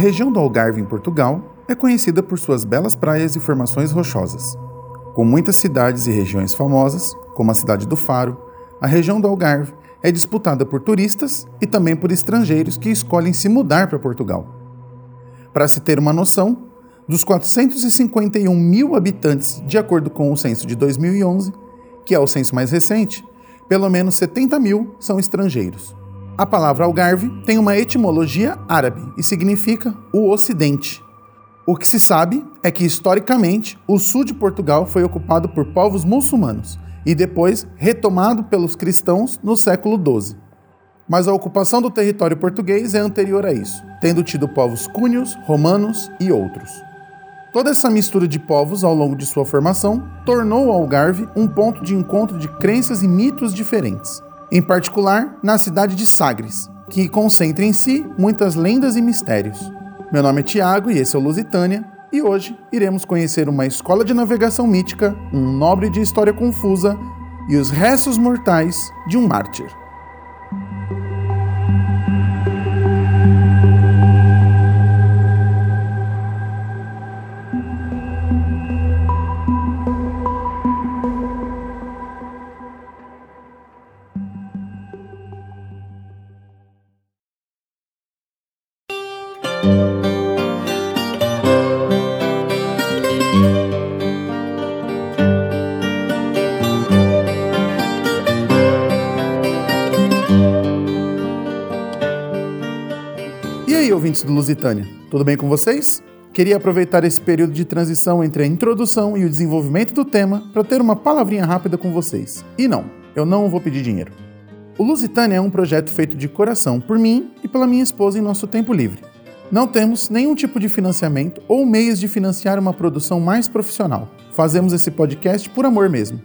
região do Algarve, em Portugal, é conhecida por suas belas praias e formações rochosas. Com muitas cidades e regiões famosas, como a cidade do Faro, a região do Algarve é disputada por turistas e também por estrangeiros que escolhem se mudar para Portugal. Para se ter uma noção, dos 451 mil habitantes, de acordo com o censo de 2011, que é o censo mais recente, pelo menos 70 mil são estrangeiros. A palavra Algarve tem uma etimologia árabe e significa o Ocidente. O que se sabe é que, historicamente, o sul de Portugal foi ocupado por povos muçulmanos e depois retomado pelos cristãos no século XII. Mas a ocupação do território português é anterior a isso, tendo tido povos cúnios, romanos e outros. Toda essa mistura de povos ao longo de sua formação tornou o Algarve um ponto de encontro de crenças e mitos diferentes, em particular na cidade de Sagres, que concentra em si muitas lendas e mistérios. Meu nome é Tiago e esse é o Lusitânia, e hoje iremos conhecer uma escola de navegação mítica, um nobre de história confusa e os restos mortais de um mártir. Ouvintes do Lusitânia, tudo bem com vocês? Queria aproveitar esse período de transição entre a introdução e o desenvolvimento do tema para ter uma palavrinha rápida com vocês. E não, eu não vou pedir dinheiro. O Lusitânia é um projeto feito de coração por mim e pela minha esposa em nosso tempo livre. Não temos nenhum tipo de financiamento ou meios de financiar uma produção mais profissional. Fazemos esse podcast por amor mesmo.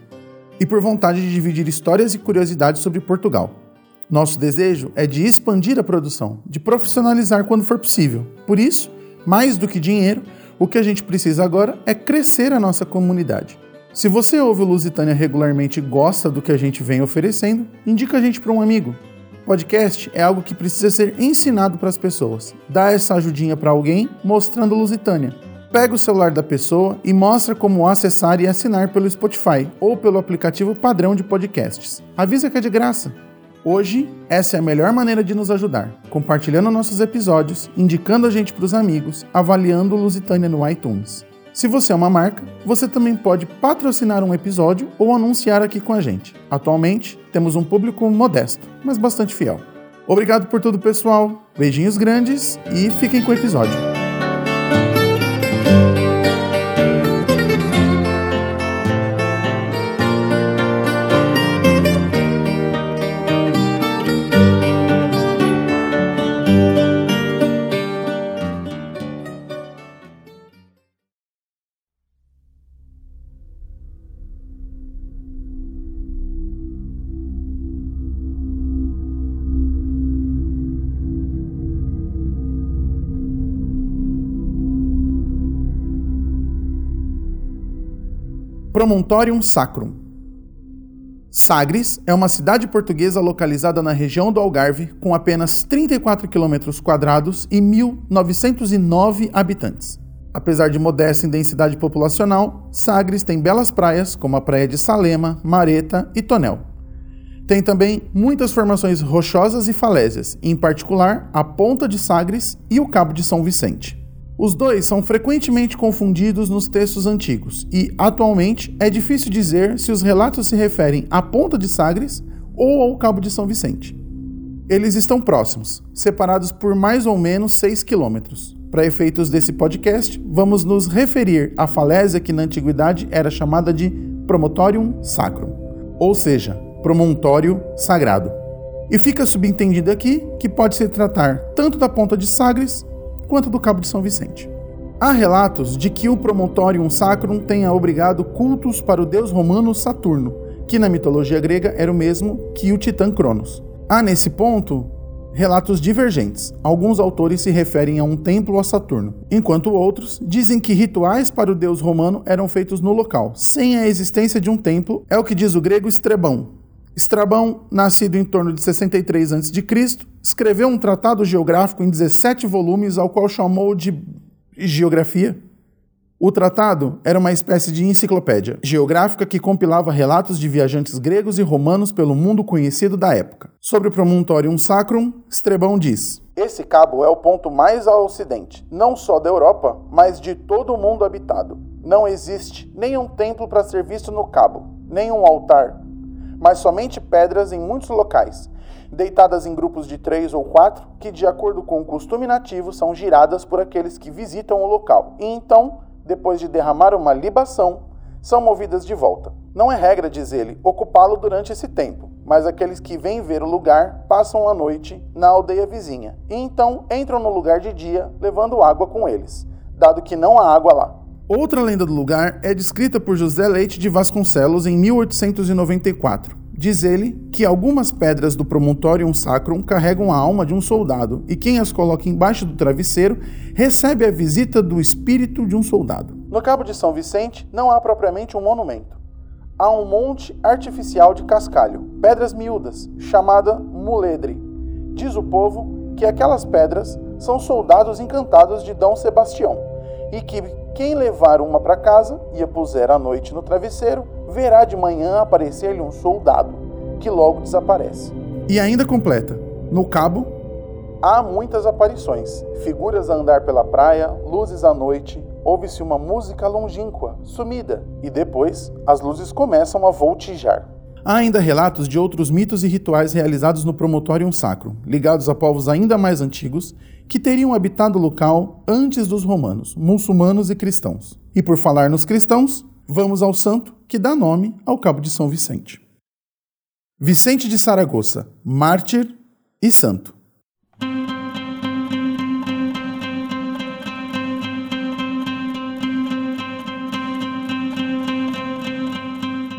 E por vontade de dividir histórias e curiosidades sobre Portugal. Nosso desejo é de expandir a produção, de profissionalizar quando for possível. Por isso, mais do que dinheiro, o que a gente precisa agora é crescer a nossa comunidade. Se você ouve o Lusitânia regularmente e gosta do que a gente vem oferecendo, indica a gente para um amigo. Podcast é algo que precisa ser ensinado para as pessoas. Dá essa ajudinha para alguém mostrando Lusitânia. Pega o celular da pessoa e mostra como acessar e assinar pelo Spotify ou pelo aplicativo padrão de podcasts. Avisa que é de graça. Hoje, essa é a melhor maneira de nos ajudar, compartilhando nossos episódios, indicando a gente para os amigos, avaliando o Lusitânia no iTunes. Se você é uma marca, você também pode patrocinar um episódio ou anunciar aqui com a gente. Atualmente, temos um público modesto, mas bastante fiel. Obrigado por tudo, pessoal. Beijinhos grandes e fiquem com o episódio. Promontorium Sacrum. Sagres é uma cidade portuguesa localizada na região do Algarve, com apenas 34 km quadrados e 1.909 habitantes. Apesar de modesta em densidade populacional, Sagres tem belas praias, como a praia de Salema, Mareta e Tonel. Tem também muitas formações rochosas e falésias, em particular a Ponta de Sagres e o Cabo de São Vicente. Os dois são frequentemente confundidos nos textos antigos e, atualmente, é difícil dizer se os relatos se referem à Ponta de Sagres ou ao Cabo de São Vicente. Eles estão próximos, separados por mais ou menos 6 quilômetros. Para efeitos desse podcast, vamos nos referir à falésia que na antiguidade era chamada de Promotorium Sacrum, ou seja, promontório sagrado. E fica subentendido aqui que pode se tratar tanto da Ponta de Sagres quanto do Cabo de São Vicente. Há relatos de que o Promontorium Sacrum tenha obrigado cultos para o deus romano Saturno, que na mitologia grega era o mesmo que o titã Cronos. Há nesse ponto relatos divergentes. Alguns autores se referem a um templo a Saturno, enquanto outros dizem que rituais para o deus romano eram feitos no local, sem a existência de um templo, é o que diz o grego Estrebão. Estrabão, nascido em torno de 63 a.C., escreveu um tratado geográfico em 17 volumes, ao qual chamou de Geografia. O tratado era uma espécie de enciclopédia geográfica que compilava relatos de viajantes gregos e romanos pelo mundo conhecido da época. Sobre o Promontorium Sacrum, Estrabão diz: Esse cabo é o ponto mais ao ocidente, não só da Europa, mas de todo o mundo habitado. Não existe nenhum templo para ser visto no cabo, nenhum altar, mas somente pedras em muitos locais, deitadas em grupos de três ou quatro, que, de acordo com o costume nativo, são giradas por aqueles que visitam o local, e então, depois de derramar uma libação, são movidas de volta. Não é regra, diz ele, ocupá-lo durante esse tempo, mas aqueles que vêm ver o lugar passam a noite na aldeia vizinha, e então entram no lugar de dia, levando água com eles, dado que não há água lá. Outra lenda do lugar é descrita por José Leite de Vasconcelos em 1894. Diz ele que algumas pedras do Promontorium Sacrum carregam a alma de um soldado, e quem as coloca embaixo do travesseiro recebe a visita do espírito de um soldado. No Cabo de São Vicente não há propriamente um monumento. Há um monte artificial de cascalho, pedras miúdas, chamada muledre. Diz o povo que aquelas pedras são soldados encantados de Dom Sebastião e que quem levar uma para casa e a puser à noite no travesseiro, verá de manhã aparecer-lhe um soldado, que logo desaparece. E ainda completa: no cabo, há muitas aparições, figuras a andar pela praia, luzes à noite, ouve-se uma música longínqua, sumida, e depois as luzes começam a voltijar. Há ainda relatos de outros mitos e rituais realizados no Promotorium Sacro, ligados a povos ainda mais antigos, que teriam habitado o local antes dos romanos, muçulmanos e cristãos. E por falar nos cristãos, vamos ao santo que dá nome ao Cabo de São Vicente. Vicente de Saragoça, mártir e santo.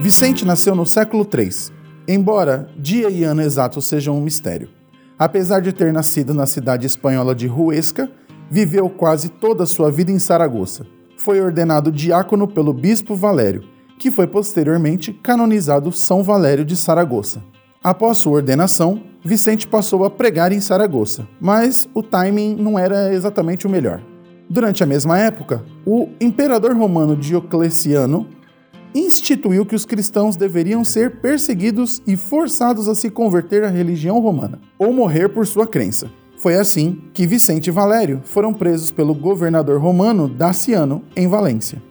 Vicente nasceu no século III, embora dia e ano exato sejam um mistério. Apesar de ter nascido na cidade espanhola de Huesca, viveu quase toda a sua vida em Saragoça. Foi ordenado diácono pelo bispo Valério, que foi posteriormente canonizado São Valério de Saragoça. Após sua ordenação, Vicente passou a pregar em Saragoça, mas o timing não era exatamente o melhor. Durante a mesma época, o imperador romano Diocleciano instituiu que os cristãos deveriam ser perseguidos e forçados a se converter à religião romana, ou morrer por sua crença. Foi assim que Vicente e Valério foram presos pelo governador romano Daciano em Valência.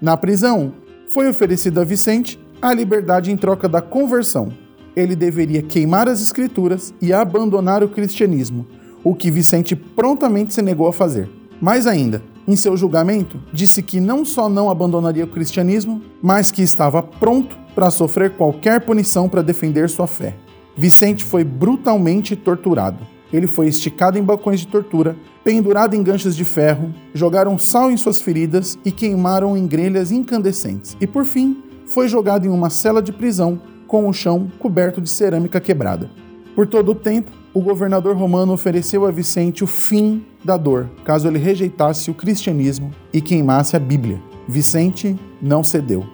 Na prisão, foi oferecida a Vicente a liberdade em troca da conversão. Ele deveria queimar as escrituras e abandonar o cristianismo, o que Vicente prontamente se negou a fazer. Mais ainda, em seu julgamento, disse que não só não abandonaria o cristianismo, mas que estava pronto para sofrer qualquer punição para defender sua fé. Vicente foi brutalmente torturado. Ele foi esticado em balcões de tortura, pendurado em ganchos de ferro, jogaram sal em suas feridas e queimaram em grelhas incandescentes. E por fim, foi jogado em uma cela de prisão com o chão coberto de cerâmica quebrada. Por todo o tempo, o governador romano ofereceu a Vicente o fim da dor, caso ele rejeitasse o cristianismo e queimasse a Bíblia. Vicente não cedeu.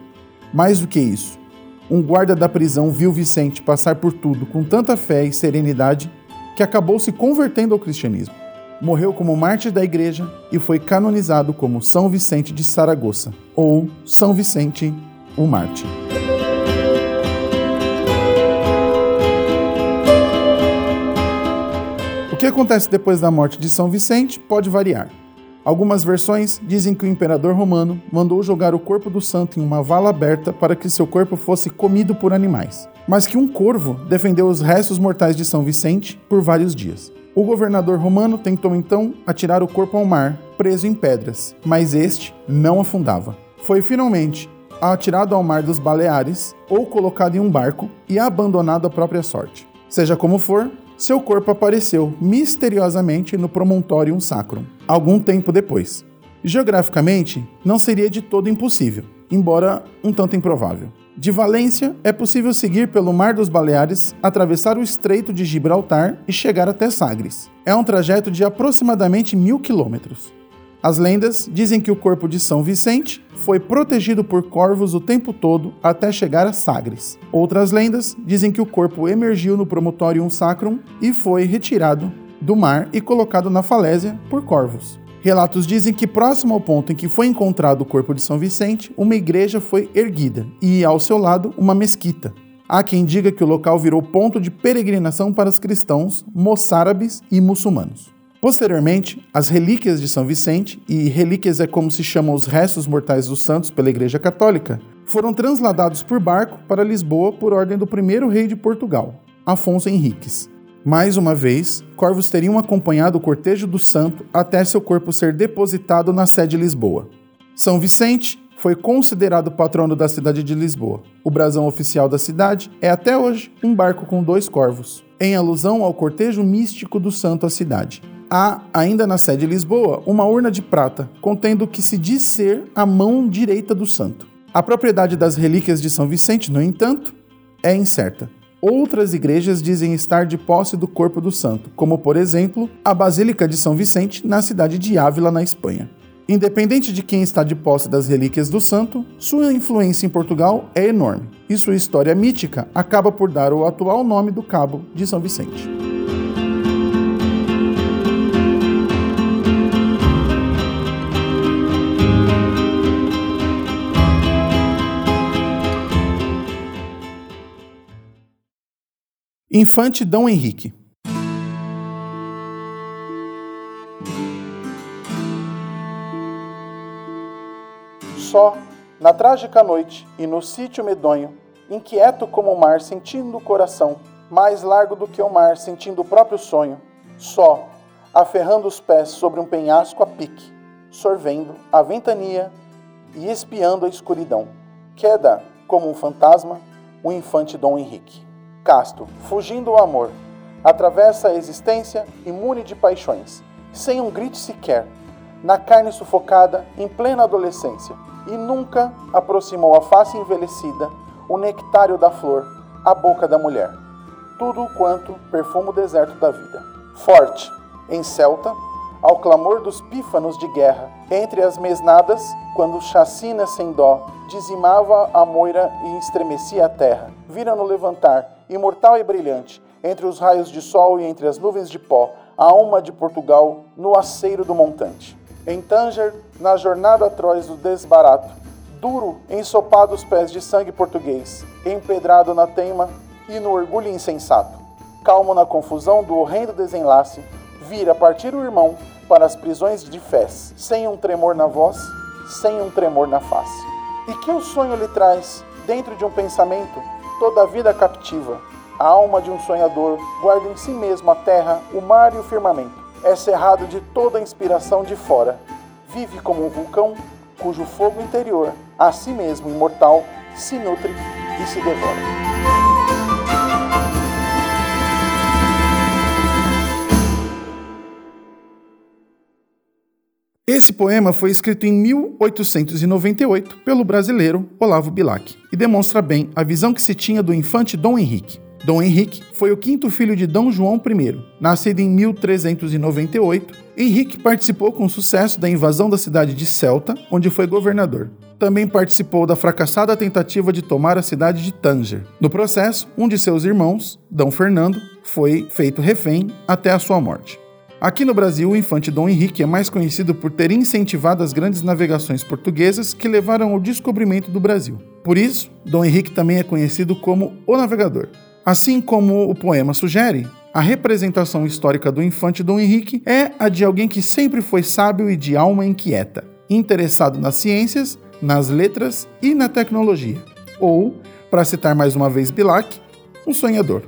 Mais do que isso, um guarda da prisão viu Vicente passar por tudo com tanta fé e serenidade que acabou se convertendo ao cristianismo. Morreu como mártir da igreja e foi canonizado como São Vicente de Saragoça, ou São Vicente, o Mártir. que acontece depois da morte de São Vicente pode variar. Algumas versões dizem que o imperador romano mandou jogar o corpo do santo em uma vala aberta para que seu corpo fosse comido por animais, mas que um corvo defendeu os restos mortais de São Vicente por vários dias. O governador romano tentou então atirar o corpo ao mar, preso em pedras, mas este não afundava. Foi finalmente atirado ao mar dos Baleares ou colocado em um barco e abandonado à própria sorte. Seja como for, seu corpo apareceu misteriosamente no Promontorium Sacrum, algum tempo depois. Geograficamente, não seria de todo impossível, embora um tanto improvável. De Valência, é possível seguir pelo Mar dos Baleares, atravessar o Estreito de Gibraltar e chegar até Sagres. É um trajeto de aproximadamente mil quilômetros. As lendas dizem que o corpo de São Vicente foi protegido por corvos o tempo todo até chegar a Sagres. Outras lendas dizem que o corpo emergiu no Promotorium Sacrum e foi retirado do mar e colocado na falésia por corvos. Relatos dizem que próximo ao ponto em que foi encontrado o corpo de São Vicente, uma igreja foi erguida e, ao seu lado, uma mesquita. Há quem diga que o local virou ponto de peregrinação para os cristãos, moçárabes e muçulmanos. Posteriormente, as relíquias de São Vicente, e relíquias é como se chamam os restos mortais dos santos pela Igreja Católica, foram transladados por barco para Lisboa por ordem do primeiro rei de Portugal, Afonso Henriques. Mais uma vez, corvos teriam acompanhado o cortejo do santo até seu corpo ser depositado na sede de Lisboa. São Vicente foi considerado patrono da cidade de Lisboa. O brasão oficial da cidade é até hoje um barco com dois corvos, em alusão ao cortejo místico do santo à cidade. Há, ainda na sede de Lisboa, uma urna de prata contendo o que se diz ser a mão direita do santo. A propriedade das relíquias de São Vicente, no entanto, é incerta. Outras igrejas dizem estar de posse do corpo do santo, como por exemplo a Basílica de São Vicente, na cidade de Ávila, na Espanha. Independente de quem está de posse das relíquias do santo, sua influência em Portugal é enorme, e sua história mítica acaba por dar o atual nome do Cabo de São Vicente. Infante Dom Henrique. Só, na trágica noite e no sítio medonho, inquieto como o mar, sentindo o coração, mais largo do que o mar, sentindo o próprio sonho, só, aferrando os pés sobre um penhasco a pique, sorvendo a ventania e espiando a escuridão. Queda, como um fantasma, o infante Dom Henrique casto, fugindo o amor, atravessa a existência imune de paixões, sem um grito sequer, na carne sufocada, em plena adolescência, e nunca aproximou a face envelhecida, o nectário da flor, a boca da mulher. Tudo quanto perfuma o deserto da vida. Forte, em Celta, ao clamor dos pífanos de guerra, entre as mesnadas, quando chacina sem dó dizimava a moira e estremecia a terra, vira no levantar imortal e brilhante, entre os raios de sol e entre as nuvens de pó, a alma de Portugal no aceiro do montante. Em Tanger, na jornada atroz do desbarato, duro, ensopado os pés de sangue português, empedrado na teima e no orgulho insensato. Calmo na confusão do horrendo desenlace, vira partir o irmão para as prisões de fés, sem um tremor na voz, sem um tremor na face. E que o sonho lhe traz, dentro de um pensamento, toda a vida captiva. A alma de um sonhador guarda em si mesmo a terra, o mar e o firmamento. É cerrado de toda a inspiração de fora. Vive como um vulcão cujo fogo interior, a si mesmo imortal, se nutre e se devora. Esse poema foi escrito em 1898 pelo brasileiro Olavo Bilac e demonstra bem a visão que se tinha do infante Dom Henrique. Dom Henrique foi o quinto filho de Dom João I. Nascido em 1398, Henrique participou com sucesso da invasão da cidade de Celta, onde foi governador. Também participou da fracassada tentativa de tomar a cidade de Tanger. No processo, um de seus irmãos, Dom Fernando, foi feito refém até a sua morte. Aqui no Brasil, o infante Dom Henrique é mais conhecido por ter incentivado as grandes navegações portuguesas que levaram ao descobrimento do Brasil. Por isso, Dom Henrique também é conhecido como o Navegador. Assim como o poema sugere, a representação histórica do infante Dom Henrique é a de alguém que sempre foi sábio e de alma inquieta, interessado nas ciências, nas letras e na tecnologia. Ou, para citar mais uma vez Bilac, um sonhador.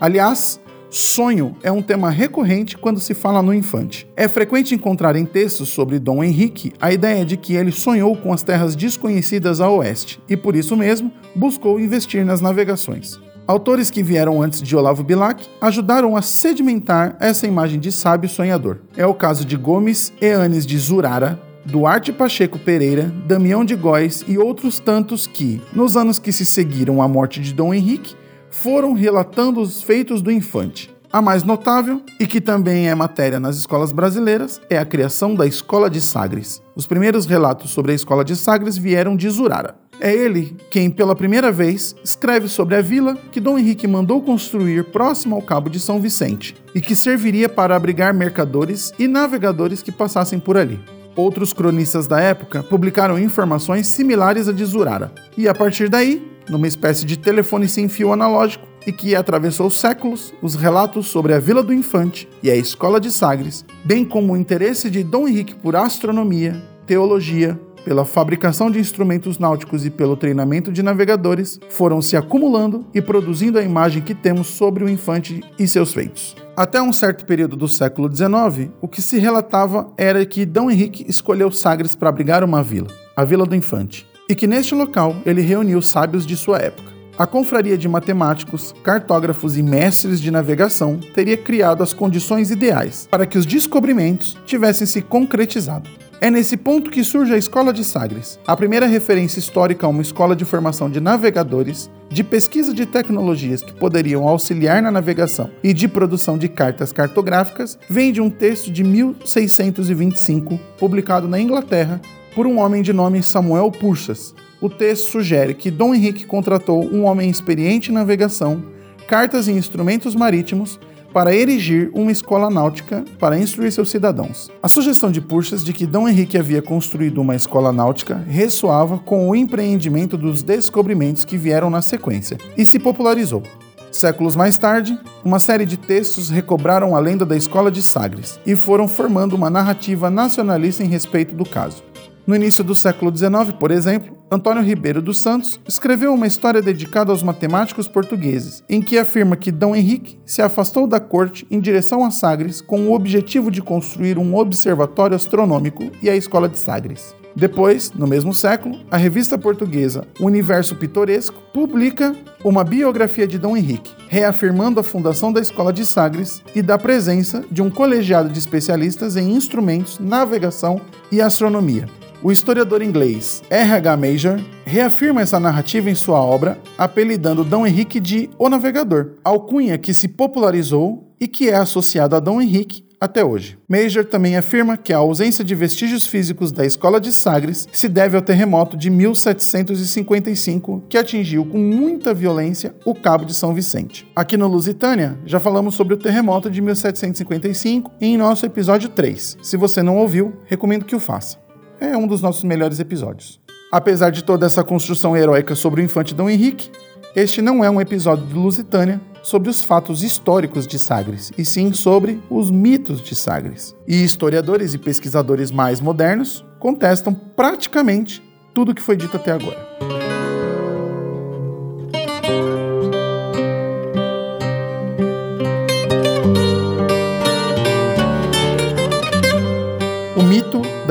Aliás, Sonho é um tema recorrente quando se fala no infante. É frequente encontrar em textos sobre Dom Henrique a ideia de que ele sonhou com as terras desconhecidas a oeste e, por isso mesmo, buscou investir nas navegações. Autores que vieram antes de Olavo Bilac ajudaram a sedimentar essa imagem de sábio sonhador. É o caso de Gomes Eanes de Zurara, Duarte Pacheco Pereira, Damião de Góes e outros tantos que, nos anos que se seguiram à morte de Dom Henrique, foram relatando os feitos do infante. A mais notável, e que também é matéria nas escolas brasileiras, é a criação da Escola de Sagres. Os primeiros relatos sobre a Escola de Sagres vieram de Zurara. É ele quem, pela primeira vez, escreve sobre a vila que Dom Henrique mandou construir próximo ao Cabo de São Vicente e que serviria para abrigar mercadores e navegadores que passassem por ali. Outros cronistas da época publicaram informações similares a de Zurara, e a partir daí, numa espécie de telefone sem fio analógico, e que atravessou séculos, os relatos sobre a Vila do Infante e a Escola de Sagres, bem como o interesse de Dom Henrique por astronomia, teologia, pela fabricação de instrumentos náuticos e pelo treinamento de navegadores, foram se acumulando e produzindo a imagem que temos sobre o infante e seus feitos. Até um certo período do século XIX, o que se relatava era que Dom Henrique escolheu Sagres para abrigar uma vila, a Vila do Infante, e que neste local ele reuniu sábios de sua época. A confraria de matemáticos, cartógrafos e mestres de navegação teria criado as condições ideais para que os descobrimentos tivessem se concretizado. É nesse ponto que surge a Escola de Sagres, a primeira referência histórica a uma escola de formação de navegadores, de pesquisa de tecnologias que poderiam auxiliar na navegação e de produção de cartas cartográficas, vem de um texto de 1625, publicado na Inglaterra por um homem de nome Samuel Purchas, o texto sugere que Dom Henrique contratou um homem experiente em navegação, cartas e instrumentos marítimos para erigir uma escola náutica para instruir seus cidadãos. A sugestão de Purchas de que Dom Henrique havia construído uma escola náutica ressoava com o empreendimento dos descobrimentos que vieram na sequência e se popularizou. Séculos mais tarde, uma série de textos recobraram a lenda da escola de Sagres e foram formando uma narrativa nacionalista em respeito do caso. No início do século XIX, por exemplo, Antônio Ribeiro dos Santos escreveu uma história dedicada aos matemáticos portugueses, em que afirma que Dom Henrique se afastou da corte em direção a Sagres com o objetivo de construir um observatório astronômico e a escola de Sagres. Depois, no mesmo século, a revista portuguesa Universo Pitoresco publica uma biografia de Dom Henrique, reafirmando a fundação da Escola de Sagres e da presença de um colegiado de especialistas em instrumentos, navegação e astronomia. O historiador inglês R.H. Major reafirma essa narrativa em sua obra, apelidando Dom Henrique de O Navegador, alcunha que se popularizou e que é associado a Dom Henrique até hoje. Major também afirma que a ausência de vestígios físicos da escola de Sagres se deve ao terremoto de 1755 que atingiu com muita violência o Cabo de São Vicente. Aqui no Lusitânia, já falamos sobre o terremoto de 1755 em nosso episódio 3. Se você não ouviu, recomendo que o faça é um dos nossos melhores episódios. Apesar de toda essa construção heróica sobre o infante Dom Henrique, este não é um episódio de Lusitânia sobre os fatos históricos de Sagres, e sim sobre os mitos de Sagres. E historiadores e pesquisadores mais modernos contestam praticamente tudo o que foi dito até agora.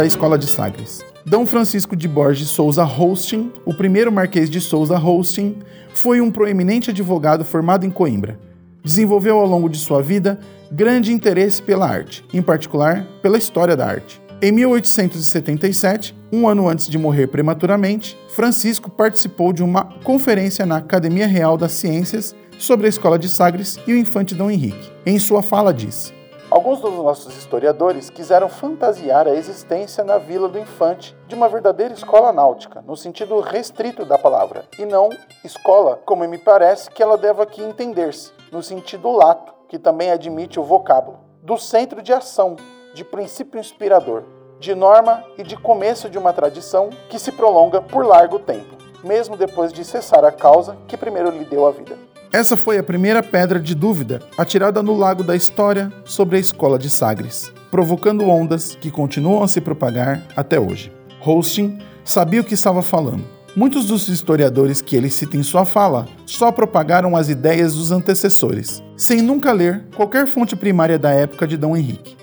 Da Escola de Sagres. D. Francisco de Borges Souza Hosting, o primeiro Marquês de Souza Hosting, foi um proeminente advogado formado em Coimbra. Desenvolveu ao longo de sua vida grande interesse pela arte, em particular pela história da arte. Em 1877, um ano antes de morrer prematuramente, Francisco participou de uma conferência na Academia Real das Ciências sobre a Escola de Sagres e o infante Dom Henrique. Em sua fala disse: Alguns dos nossos historiadores quiseram fantasiar a existência na Vila do Infante de uma verdadeira escola náutica, no sentido restrito da palavra, e não escola, como me parece que ela deve aqui entender-se, no sentido lato, que também admite o vocábulo, do centro de ação, de princípio inspirador, de norma e de começo de uma tradição que se prolonga por largo tempo, mesmo depois de cessar a causa que primeiro lhe deu a vida. Essa foi a primeira pedra de dúvida atirada no lago da história sobre a escola de Sagres, provocando ondas que continuam a se propagar até hoje. Hosting sabia o que estava falando. Muitos dos historiadores que ele cita em sua fala só propagaram as ideias dos antecessores, sem nunca ler qualquer fonte primária da época de Dom Henrique.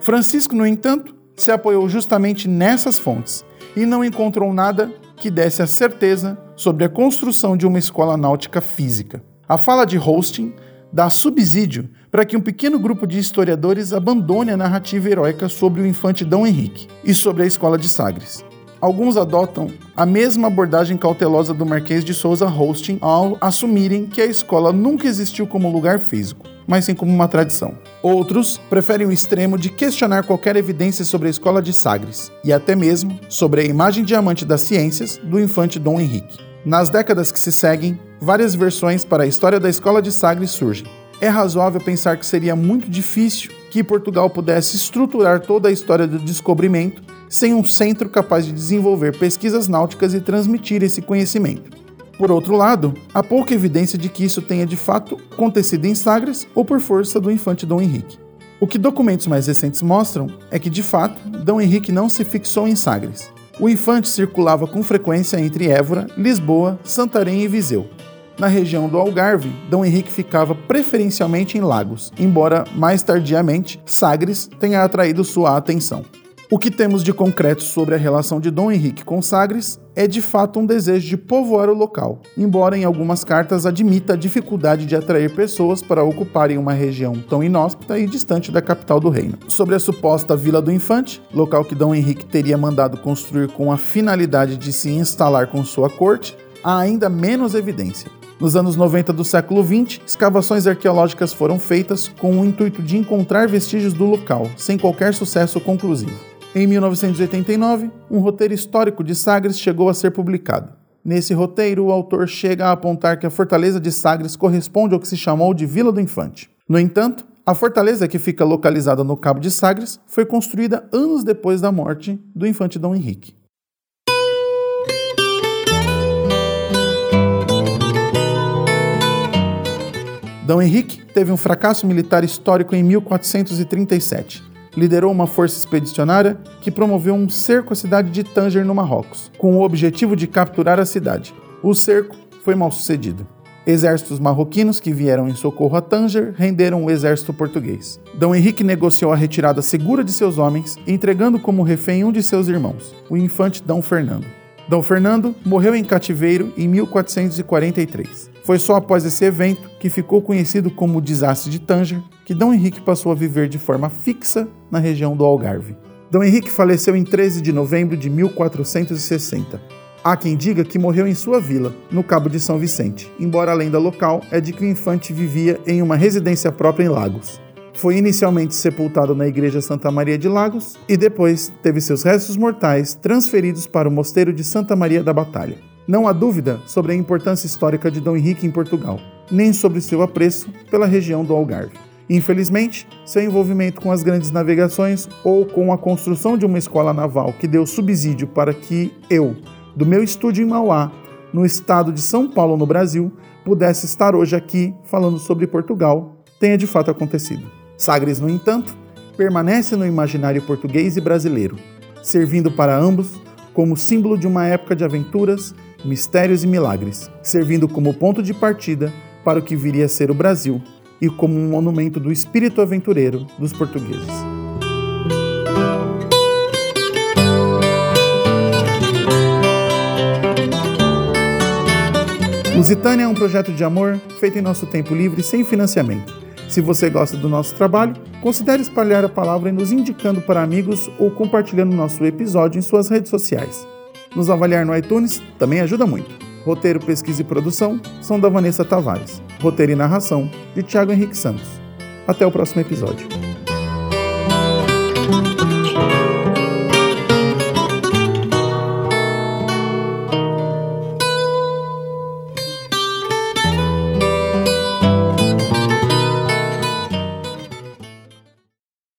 Francisco, no entanto, se apoiou justamente nessas fontes e não encontrou nada que desse a certeza sobre a construção de uma escola náutica física. A fala de Hosting dá subsídio para que um pequeno grupo de historiadores abandone a narrativa heróica sobre o infante Dom Henrique e sobre a escola de Sagres. alguns adotam a mesma abordagem cautelosa do Marquês de Souza Hosting ao assumirem que a escola nunca existiu como lugar físico, mas sim como uma tradição. Outros preferem o extremo de questionar qualquer evidência sobre a escola de Sagres e até mesmo sobre a imagem diamante das ciências do infante Dom Henrique. Nas décadas que se seguem, várias versões para a história da escola de Sagres surgem. É razoável pensar que seria muito difícil que Portugal pudesse estruturar toda a história do descobrimento sem um centro capaz de desenvolver pesquisas náuticas e transmitir esse conhecimento. Por outro lado, há pouca evidência de que isso tenha de fato acontecido em Sagres ou por força do infante Dom Henrique. O que documentos mais recentes mostram é que, de fato, Dom Henrique não se fixou em Sagres. O infante circulava com frequência entre Évora, Lisboa, Santarém e Viseu. Na região do Algarve, Dom Henrique ficava preferencialmente em Lagos, embora mais tardiamente Sagres tenha atraído sua atenção. O que temos de concreto sobre a relação de Dom Henrique com Sagres é de fato um desejo de povoar o local, embora em algumas cartas admita a dificuldade de atrair pessoas para ocuparem uma região tão inóspita e distante da capital do reino. Sobre a suposta Vila do Infante, local que Dom Henrique teria mandado construir com a finalidade de se instalar com sua corte, há ainda menos evidência. Nos anos 90 do século XX, escavações arqueológicas foram feitas com o intuito de encontrar vestígios do local, sem qualquer sucesso conclusivo. Em 1989, um roteiro histórico de Sagres chegou a ser publicado. Nesse roteiro, o autor chega a apontar que a fortaleza de Sagres corresponde ao que se chamou de Vila do Infante. No entanto, a fortaleza que fica localizada no Cabo de Sagres foi construída anos depois da morte do infante Dom Henrique. Dom Henrique teve um fracasso militar histórico em 1437 liderou uma força expedicionária que promoveu um cerco à cidade de Tanger, no Marrocos, com o objetivo de capturar a cidade. O cerco foi mal sucedido. Exércitos marroquinos que vieram em socorro a Tanger renderam o exército português. Dom Henrique negociou a retirada segura de seus homens, entregando como refém um de seus irmãos, o infante Dom Fernando. Dom Fernando morreu em cativeiro em 1443. Foi só após esse evento, que ficou conhecido como o Desastre de Tanger, que Dom Henrique passou a viver de forma fixa na região do Algarve. Dom Henrique faleceu em 13 de novembro de 1460. Há quem diga que morreu em sua vila, no Cabo de São Vicente, embora a lenda local é de que o infante vivia em uma residência própria em Lagos. Foi inicialmente sepultado na Igreja Santa Maria de Lagos e depois teve seus restos mortais transferidos para o Mosteiro de Santa Maria da Batalha. Não há dúvida sobre a importância histórica de Dom Henrique em Portugal, nem sobre seu apreço pela região do Algarve. Infelizmente, seu envolvimento com as grandes navegações ou com a construção de uma escola naval que deu subsídio para que eu, do meu estúdio em Mauá, no estado de São Paulo, no Brasil, pudesse estar hoje aqui falando sobre Portugal, tenha de fato acontecido. Sagres, no entanto, permanece no imaginário português e brasileiro, servindo para ambos como símbolo de uma época de aventuras, mistérios e milagres, servindo como ponto de partida para o que viria a ser o Brasil e como um monumento do espírito aventureiro dos portugueses. Lusitânia é um projeto de amor feito em nosso tempo livre sem financiamento. Se você gosta do nosso trabalho, considere espalhar a palavra nos indicando para amigos ou compartilhando nosso episódio em suas redes sociais. Nos avaliar no iTunes também ajuda muito. Roteiro, pesquisa e produção são da Vanessa Tavares. Roteiro e narração de Tiago Henrique Santos. Até o próximo episódio.